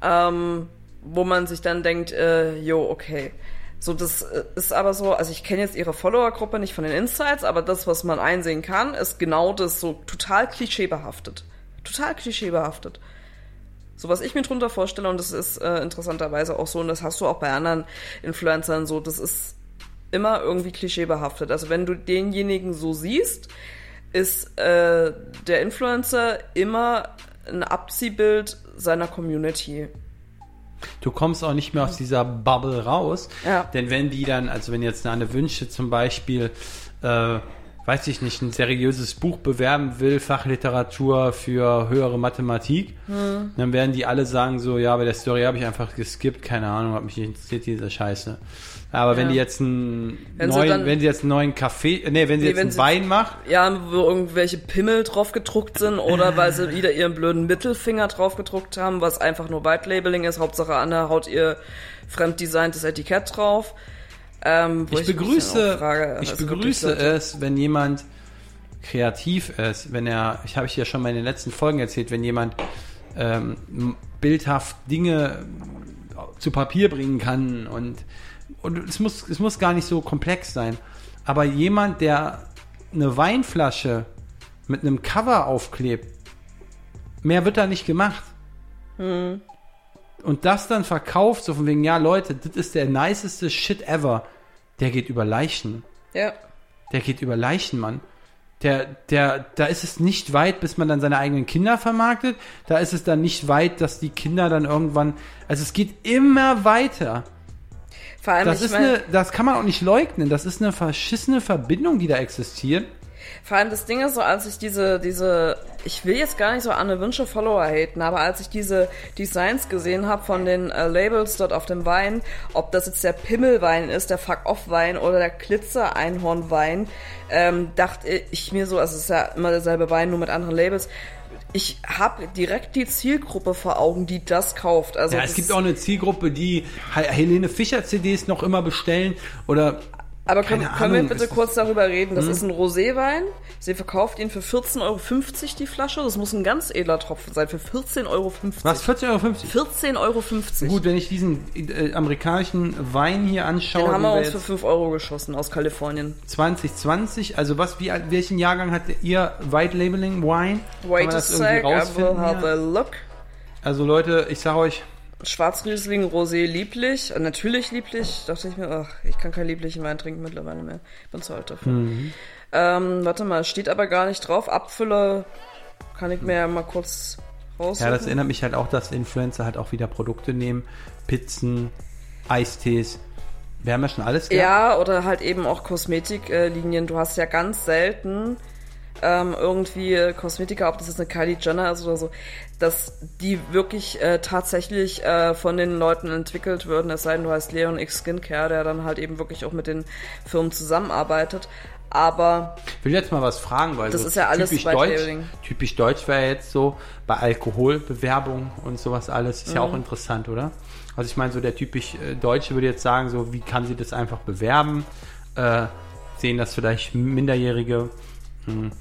ähm, wo man sich dann denkt, äh, jo, okay. So, das äh, ist aber so, also ich kenne jetzt ihre Follower-Gruppe nicht von den Insights, aber das, was man einsehen kann, ist genau das so total klischeebehaftet. Total klischeebehaftet. So was ich mir drunter vorstelle, und das ist äh, interessanterweise auch so, und das hast du auch bei anderen Influencern so, das ist immer irgendwie klischeebehaftet. Also wenn du denjenigen so siehst, ist äh, der Influencer immer ein Abziehbild seiner Community. du kommst auch nicht mehr aus dieser Bubble raus. Ja. Denn wenn die dann, also wenn jetzt eine Wünsche zum Beispiel, äh, weiß ich nicht, ein seriöses Buch bewerben will, Fachliteratur für höhere Mathematik, Hm. dann werden die alle sagen so, ja, bei der Story habe ich einfach geskippt, keine Ahnung, hat mich nicht interessiert, diese Scheiße. Aber wenn Ja. die jetzt einen Wenn neuen, dann- wenn sie jetzt einen neuen Kaffee, nee, wenn sie Nee, jetzt wenn einen sie- Wein macht, Ja, wo irgendwelche Pimmel drauf gedruckt sind oder weil sie wieder ihren blöden Mittelfinger drauf gedruckt haben, was einfach nur White Labeling ist. Hauptsache Anna haut ihr fremddesigntes Etikett drauf. Ähm, Ich dann begrüße, frage, ich begrüße es, wenn jemand kreativ ist, wenn er, ich habe ich ja schon mal in den letzten Folgen erzählt, wenn jemand ähm, bildhaft Dinge zu Papier bringen kann und, und es muss, es muss gar nicht so komplex sein. Aber jemand, der eine Weinflasche mit einem Cover aufklebt, mehr wird da nicht gemacht. Hm. Und das dann verkauft, so von wegen, ja Leute, das ist der niceste Shit ever. Der geht über Leichen. Ja. Der geht über Leichen, Mann. Der, der, da ist es nicht weit, bis man dann seine eigenen Kinder vermarktet. Da ist es dann nicht weit, dass die Kinder dann irgendwann, also es geht immer weiter. Vor allem, Das ist mein, eine, das kann man auch nicht leugnen. Das ist eine verschissene Verbindung, die da existiert. Vor allem das Ding ist so, als ich diese, diese, ich will jetzt gar nicht so Anne Wünsche Follower haten, aber als ich diese Designs gesehen habe von den äh, Labels dort auf dem Wein, ob das jetzt der Pimmelwein ist, der Fuck-Off-Wein oder der Glitzer-Einhorn-Wein, ähm, dachte ich mir so, also es ist ja immer derselbe Wein, nur mit anderen Labels. Ich habe direkt die Zielgruppe vor Augen, die das kauft. Also Ja, es gibt auch eine Zielgruppe, die He- Helene Fischer CDs noch immer bestellen oder Aber können, können wir bitte kurz darüber reden? Das ist ein Roséwein. Sie verkauft ihn für 14,50 Euro die Flasche. Das muss ein ganz edler Tropfen sein. Für 14,50 Euro. was 14,50 Euro. 14,50 Euro. Gut, wenn ich diesen äh, amerikanischen Wein hier anschaue, Den haben wir uns für jetzt 5 Euro geschossen aus Kalifornien. 2020, also was, wie, alt- welchen Jahrgang hat ihr White Labeling Wine? Wait a sec, I will have a look. Also Leute, ich sag euch, Schwarzriesling, Rosé, lieblich. Äh, natürlich lieblich. Dachte ich mir, ach, ich kann keinen lieblichen Wein trinken mittlerweile mehr. Ich bin zu alt dafür. Mhm. Ähm, warte mal, steht aber gar nicht drauf. Abfüller kann ich mir ja mal kurz raus. ja, das erinnert mich halt auch, dass Influencer halt auch wieder Produkte nehmen, Pizzen, Eistees. Wir haben ja schon alles gehabt. Ja, oder halt eben auch Kosmetiklinien. Du hast ja ganz selten ähm, irgendwie Kosmetika, ob das jetzt eine Kylie Jenner ist oder so, dass die wirklich äh, tatsächlich äh, von den Leuten entwickelt würden, es sei denn, du heißt Leon X Skincare, der dann halt eben wirklich auch mit den Firmen zusammenarbeitet. Aber Ich will jetzt mal was fragen, weil Das so ist ja alles typisch deutsch, Labeling. typisch deutsch wäre jetzt so bei Alkoholbewerbung und sowas alles, ist ja Mhm. auch interessant, oder? Also ich meine, so der typisch äh, Deutsche würde jetzt sagen, so wie kann sie das einfach bewerben? Äh, sehen das vielleicht Minderjährige? Hm.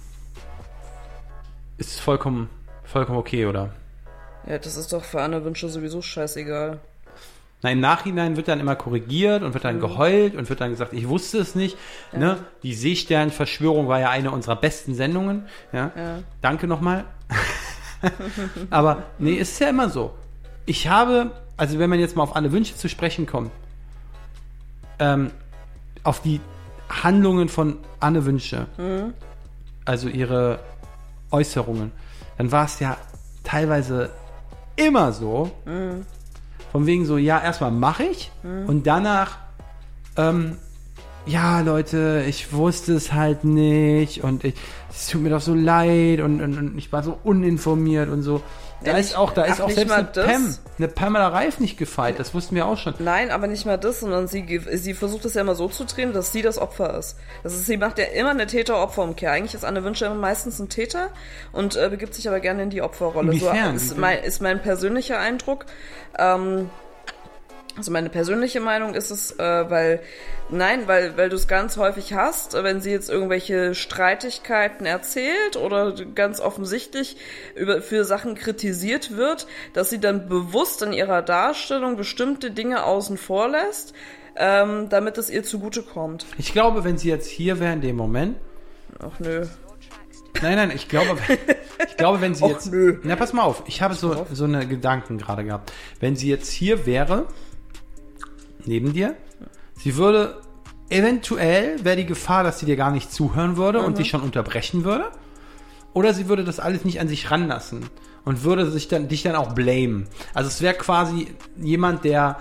Ist vollkommen, vollkommen okay, oder? ja, das ist doch für Anne Wünsche sowieso scheißegal. Na, im Nachhinein wird dann immer korrigiert und wird Mhm. dann geheult und wird dann gesagt, ich wusste es nicht. Ne? Die Seesternverschwörung war ja eine unserer besten Sendungen. Ja? Ja. Danke nochmal. <laughs> Aber nee, es ist ja immer so. Ich habe, also wenn man jetzt mal auf Anne Wünsche zu sprechen kommt, ähm, auf die Handlungen von Anne Wünsche, also ihre Äußerungen, dann war es ja teilweise immer so, von wegen so, ja, erstmal mache ich und danach, ähm, ja, Leute, ich wusste es halt nicht und ich, es tut mir doch so leid und, und, und ich war so uninformiert und so. Da ist auch, da ist ach, auch selbst eine. Pam, eine Pamela Reif nicht gefeit, das wussten wir auch schon. Nein, aber nicht mal das, sondern sie, sie versucht es ja immer so zu drehen, dass sie das Opfer ist. Das ist sie macht ja immer eine Täter-Opfer-Umkehr. Eigentlich ist Anne Wünsche immer meistens ein Täter und äh, begibt sich aber gerne in die Opferrolle. Inwiefern? So ist mein, ist mein persönlicher Eindruck. Ähm, also meine persönliche Meinung ist es, äh, weil, nein, weil, weil du es ganz häufig hast, wenn sie jetzt irgendwelche Streitigkeiten erzählt oder ganz offensichtlich über, für Sachen kritisiert wird, dass sie dann bewusst in ihrer Darstellung bestimmte Dinge außen vor lässt, ähm, damit es ihr zugutekommt. Ich glaube, wenn sie jetzt hier wäre in dem Moment, Ach nö. Nein, nein, ich glaube, ich glaube, wenn sie Och, jetzt. nö. Na, pass mal auf, ich habe so, so eine Gedanken gerade gehabt. Wenn sie jetzt hier wäre, neben dir, sie würde eventuell wäre die Gefahr, dass sie dir gar nicht zuhören würde und dich schon unterbrechen würde. Oder sie würde das alles nicht an sich ranlassen und würde sich dann, dich dann auch blamen. Also es wäre quasi jemand, der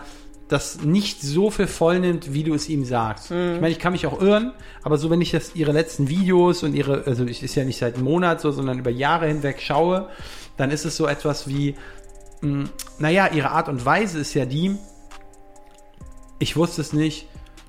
das nicht so für voll nimmt, wie du es ihm sagst. Ich meine, ich kann mich auch irren, aber so wenn ich das ihre letzten Videos und ihre, also ich ist ja nicht seit einem Monat so, sondern über Jahre hinweg schaue, dann ist es so etwas wie, mh, naja, ihre Art und Weise ist ja die, ich wusste es nicht,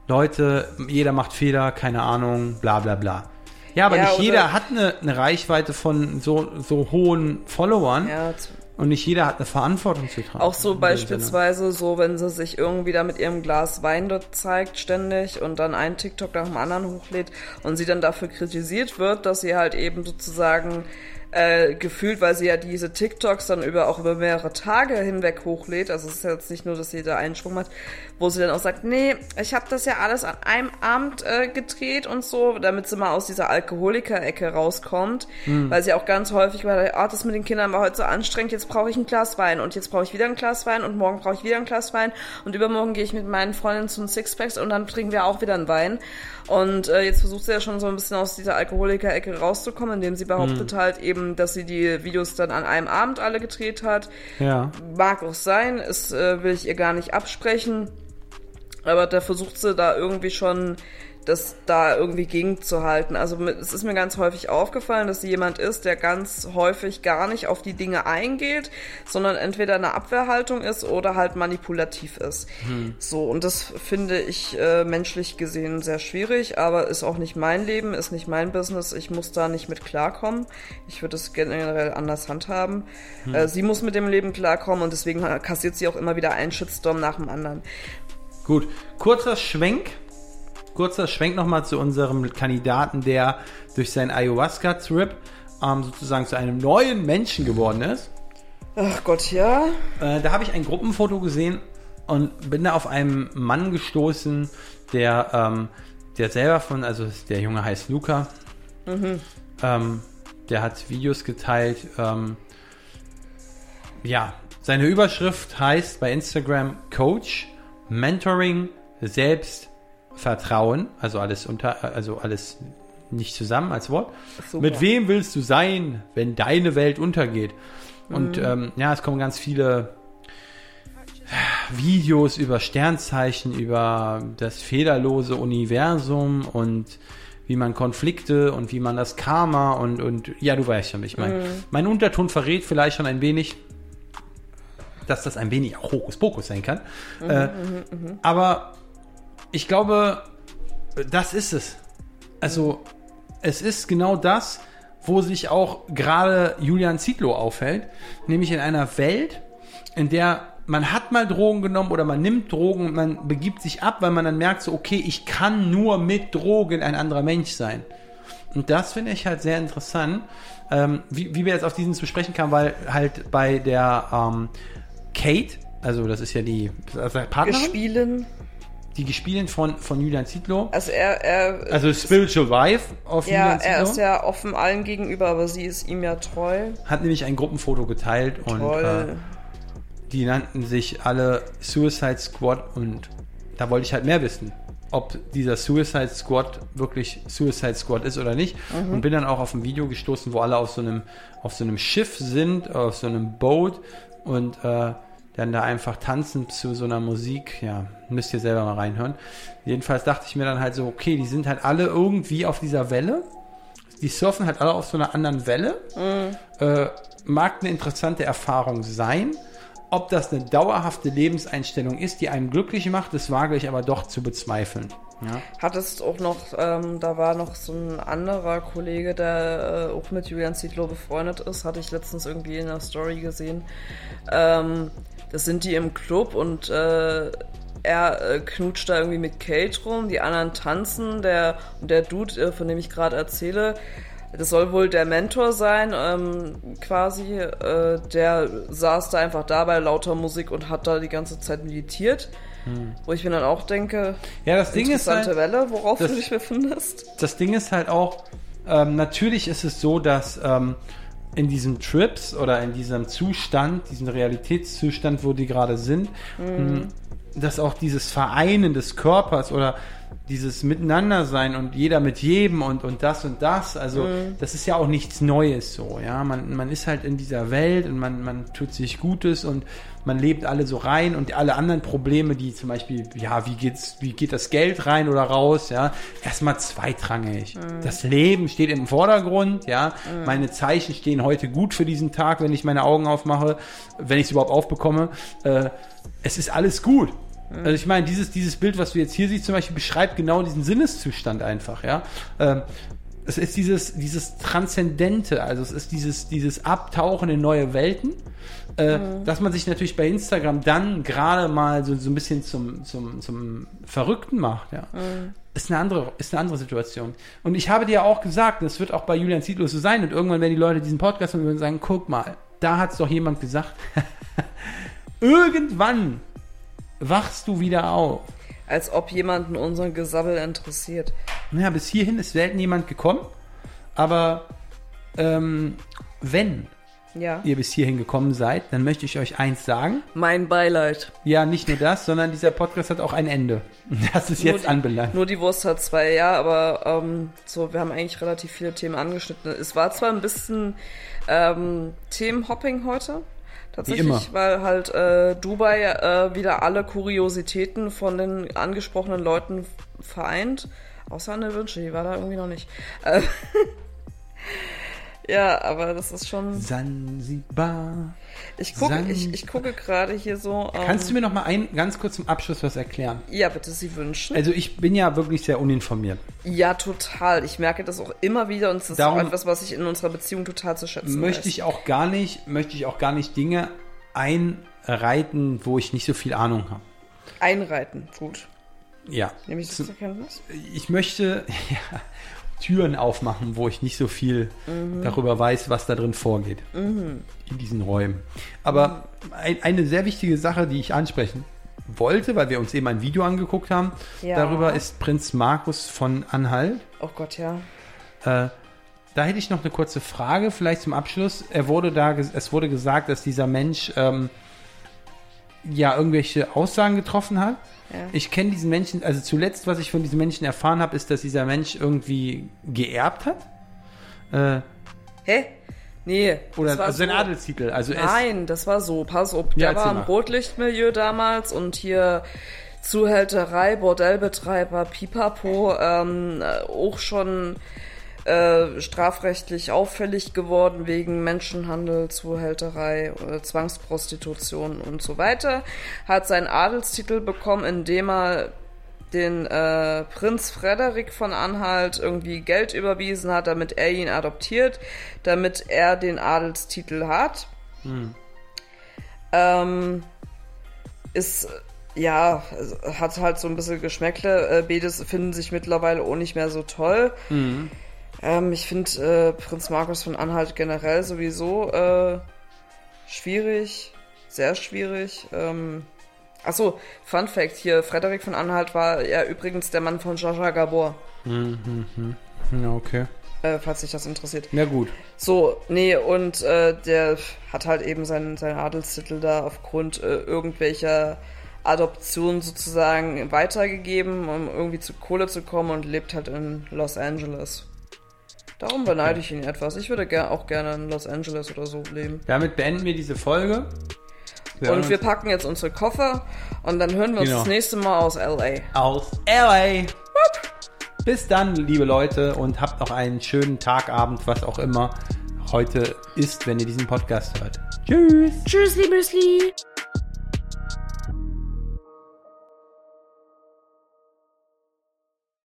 Leute, jeder macht Fehler, keine Ahnung, bla bla bla. Ja, aber Ja, nicht jeder hat eine, eine Reichweite von so, so hohen Followern Ja, und nicht jeder hat eine Verantwortung zu tragen. Auch so beispielsweise so, wenn sie sich irgendwie da mit ihrem Glas Wein dort zeigt ständig und dann einen TikTok nach dem anderen hochlädt und sie dann dafür kritisiert wird, dass sie halt eben sozusagen äh, gefühlt, weil sie ja diese TikToks dann über auch über mehrere Tage hinweg hochlädt, also es ist ja jetzt nicht nur, dass sie da einen Schwung hat, wo sie dann auch sagt, nee, ich habe das ja alles an einem Abend äh, gedreht und so, damit sie mal aus dieser Alkoholiker-Ecke rauskommt, weil sie auch ganz häufig war, ah, das mit den Kindern war heute so anstrengend, jetzt brauche ich ein Glas Wein und jetzt brauche ich wieder ein Glas Wein und morgen brauche ich wieder ein Glas Wein und übermorgen gehe ich mit meinen Freundinnen zu einem Sixpacks und dann trinken wir auch wieder einen Wein. Und äh, jetzt versucht sie ja schon so ein bisschen aus dieser Alkoholiker-Ecke rauszukommen, indem sie behauptet halt eben, dass sie die Videos dann an einem Abend alle gedreht hat. Ja. Mag auch sein, das äh, will ich ihr gar nicht absprechen. Aber da versucht sie da irgendwie schon das da irgendwie gegenzuhalten. Also es ist mir ganz häufig aufgefallen, dass sie jemand ist, der ganz häufig gar nicht auf die Dinge eingeht, sondern entweder eine Abwehrhaltung ist oder halt manipulativ ist. So, und das finde ich äh, menschlich gesehen sehr schwierig, aber ist auch nicht mein Leben, ist nicht mein Business. Ich muss da nicht mit klarkommen. Ich würde es generell anders handhaben. Äh, sie muss mit dem Leben klarkommen und deswegen kassiert sie auch immer wieder einen Shitstorm nach dem anderen. Gut, kurzer Schwenk. Kurzer Schwenk nochmal zu unserem Kandidaten, der durch seinen Ayahuasca-Trip ähm, sozusagen zu einem neuen Menschen geworden ist. Ach Gott, ja. Äh, da habe ich ein Gruppenfoto gesehen und bin da auf einen Mann gestoßen, der, ähm, der selber von, also der Junge heißt Luca, ähm, der hat Videos geteilt. Ähm, ja, seine Überschrift heißt bei Instagram Coach, Mentoring, Selbstvertrauen, also alles unter, also alles nicht zusammen als Wort. Super. Mit wem willst du sein, wenn deine Welt untergeht? Und ähm, ja, es kommen ganz viele Videos über Sternzeichen, über das fehlerlose Universum und wie man Konflikte und wie man das Karma und, und ja, du weißt schon, ich meine. Mein Unterton verrät vielleicht schon ein wenig, dass das ein wenig auch Hokuspokus sein kann. äh, aber ich glaube, das ist es. also es ist genau das, wo sich auch gerade Julian Zietlow aufhält, nämlich in einer Welt, in der man hat mal Drogen genommen oder man nimmt Drogen und man begibt sich ab, weil man dann merkt so, okay, ich kann nur mit Drogen ein anderer Mensch sein. Und das finde ich halt sehr interessant, ähm, wie, wie wir jetzt auf diesen zu sprechen kamen, weil halt bei der ähm, Kate, also das ist ja die also Partnerin, Gespielen. Die Gespielin von, von Julian Zietlow, Also er, er, also Spiritual Wife auf ja, Julian er ist Zietlow, ja offen allen gegenüber, aber sie ist ihm ja treu. hat nämlich ein Gruppenfoto geteilt und äh, Toll. die nannten sich alle Suicide Squad und da wollte ich halt mehr wissen, ob dieser Suicide Squad wirklich Suicide Squad ist oder nicht. Und bin dann auch auf ein Video gestoßen, wo alle auf so einem, auf so einem Schiff sind, auf so einem Boot und äh, dann da einfach tanzen zu so einer Musik. Ja, müsst ihr selber mal reinhören. Jedenfalls dachte ich mir dann halt so, okay, die sind halt alle irgendwie auf dieser Welle. Die surfen halt alle auf so einer anderen Welle. Äh, mag eine interessante Erfahrung sein. Ob das eine dauerhafte Lebenseinstellung ist, die einen glücklich macht, das wage ich aber doch zu bezweifeln. Ja. Hattest auch noch, ähm, da war noch so ein anderer Kollege, der äh, auch mit Julian Zietlow befreundet ist, hatte ich letztens irgendwie in der Story gesehen. Ähm, das sind die im Club und äh, er äh, knutscht da irgendwie mit Kate rum, die anderen tanzen, der, und der Dude, äh, von dem ich gerade erzähle, das soll wohl der Mentor sein, ähm, quasi. Äh, der saß da einfach da bei lauter Musik und hat da die ganze Zeit meditiert. Wo ich mir dann auch denke, Ja, das Ding ist interessante halt, Welle, worauf das- du dich befindest. das Ding ist halt auch, ähm, natürlich ist es so, dass ähm, in diesen Trips oder in diesem Zustand, diesen Realitätszustand, wo die gerade sind, mh, dass auch dieses Vereinen des Körpers oder dieses Miteinandersein und jeder mit jedem und, und das und das, also das ist ja auch nichts Neues so, ja. Man, man ist halt in dieser Welt und man, man tut sich Gutes und man lebt alle so rein und alle anderen Probleme, die zum Beispiel, ja, wie geht's, wie geht das Geld rein oder raus, ja, erstmal zweitrangig. Das Leben steht im Vordergrund, ja. Meine Zeichen stehen heute gut für diesen Tag, wenn ich meine Augen aufmache, wenn ich es überhaupt aufbekomme. Äh, es ist alles gut. Also ich meine, dieses, dieses Bild, was du jetzt hier siehst, zum Beispiel, beschreibt genau diesen Sinneszustand einfach, ja. Ähm, es ist dieses, dieses Transzendente, also es ist dieses, dieses Abtauchen in neue Welten, äh, dass man sich natürlich bei Instagram dann gerade mal so, so ein bisschen zum, zum, zum Verrückten macht, ja. Ist eine andere, ist eine andere Situation. Und ich habe dir ja auch gesagt, das wird auch bei Julian Zietlow so sein und irgendwann werden die Leute diesen Podcast hören und sagen, guck mal, da hat es doch jemand gesagt, <laughs> irgendwann wachst du wieder auf. Als ob jemanden unseren Gesabbel interessiert. Naja, bis hierhin ist selten jemand gekommen, aber ähm, wenn Ja. ihr bis hierhin gekommen seid, dann möchte ich euch eins sagen. Mein Beileid. Ja, nicht nur das, sondern dieser Podcast hat auch ein Ende. <laughs> Das ist Nur jetzt die- anbelangt. Nur die Wurst hat zwei, ja, aber ähm, so, wir haben eigentlich relativ viele Themen angeschnitten. Es war zwar ein bisschen ähm, Themenhopping heute, tatsächlich, weil halt äh, Dubai äh, wieder alle Kuriositäten von den angesprochenen Leuten vereint. Außer Anne Wünsche, die war da irgendwie noch nicht. Äh, <laughs> ja, aber das ist schon. Sansibar. Ich gucke, ich, ich gucke gerade hier so. Ähm, Kannst du mir noch mal ein, ganz kurz zum Abschluss was erklären? ja, bitte, Sie wünschen. Also ich bin ja wirklich sehr uninformiert. Ja, total. Ich merke das auch immer wieder und es ist Darum- auch etwas, was ich in unserer Beziehung total zu schätzen Möchte weiß. ich auch gar nicht, möchte ich auch gar nicht Dinge einreiten, wo ich nicht so viel Ahnung habe. Einreiten. Gut. Ja. Nehme ich das zur Kenntnis? ich möchte <laughs> ja, Türen aufmachen, wo ich nicht so viel Mhm. darüber weiß, was da drin vorgeht. In diesen Räumen. Aber ein, eine sehr wichtige Sache, die ich ansprechen wollte, weil wir uns eben ein Video angeguckt haben, Ja. darüber ist Prinz Markus von Anhalt. Oh Gott, ja. Äh, da hätte ich noch eine kurze Frage, vielleicht zum Abschluss. Er wurde da, es wurde gesagt, dass dieser Mensch ähm, ja irgendwelche Aussagen getroffen hat. Ja. Ich kenne diesen Menschen, also zuletzt, was ich von diesem Menschen erfahren habe, ist, dass dieser Mensch irgendwie geerbt hat. Äh, Hä? Nee. oder war also sein so. Adelstitel. Also Nein, das war so. Pass auf. Ja, Der war erzähl im mal. Rotlichtmilieu damals und hier Zuhälterei, Bordellbetreiber, Pipapo, ähm, äh, auch schon äh, strafrechtlich auffällig geworden wegen Menschenhandel, Zuhälterei, äh, Zwangsprostitution und so weiter. Hat seinen Adelstitel bekommen, indem er den äh, Prinz Frederik von Anhalt irgendwie Geld überwiesen hat, damit er ihn adoptiert, damit er den Adelstitel hat. Ähm, ist ja, hat halt so ein bisschen Geschmäckle. Äh, Bedes finden sich mittlerweile auch nicht mehr so toll. Ähm, ich finde äh, Prinz Markus von Anhalt generell sowieso äh, schwierig, sehr schwierig. Ähm, achso, Fun Fact hier, Frederik von Anhalt war ja übrigens der Mann von Jaja Gabor, Ja, okay. äh, falls sich das interessiert. Ja, gut. So, nee, und äh, der hat halt eben seinen, seinen Adelstitel da aufgrund äh, irgendwelcher Adoption sozusagen weitergegeben, um irgendwie zu Kohle zu kommen und lebt halt in Los Angeles. Darum beneide ich ihn etwas. Ich würde ger auch gerne in Los Angeles oder so leben. Damit beenden wir diese Folge. Wir Und wir packen jetzt unsere Koffer und dann hören wir uns Genau. das nächste Mal aus LA. aus LA. Bis dann, liebe Leute, und habt noch einen schönen Tag, Abend, was auch immer heute ist, wenn ihr diesen Podcast hört. Tschüss. Tschüss, Müsli.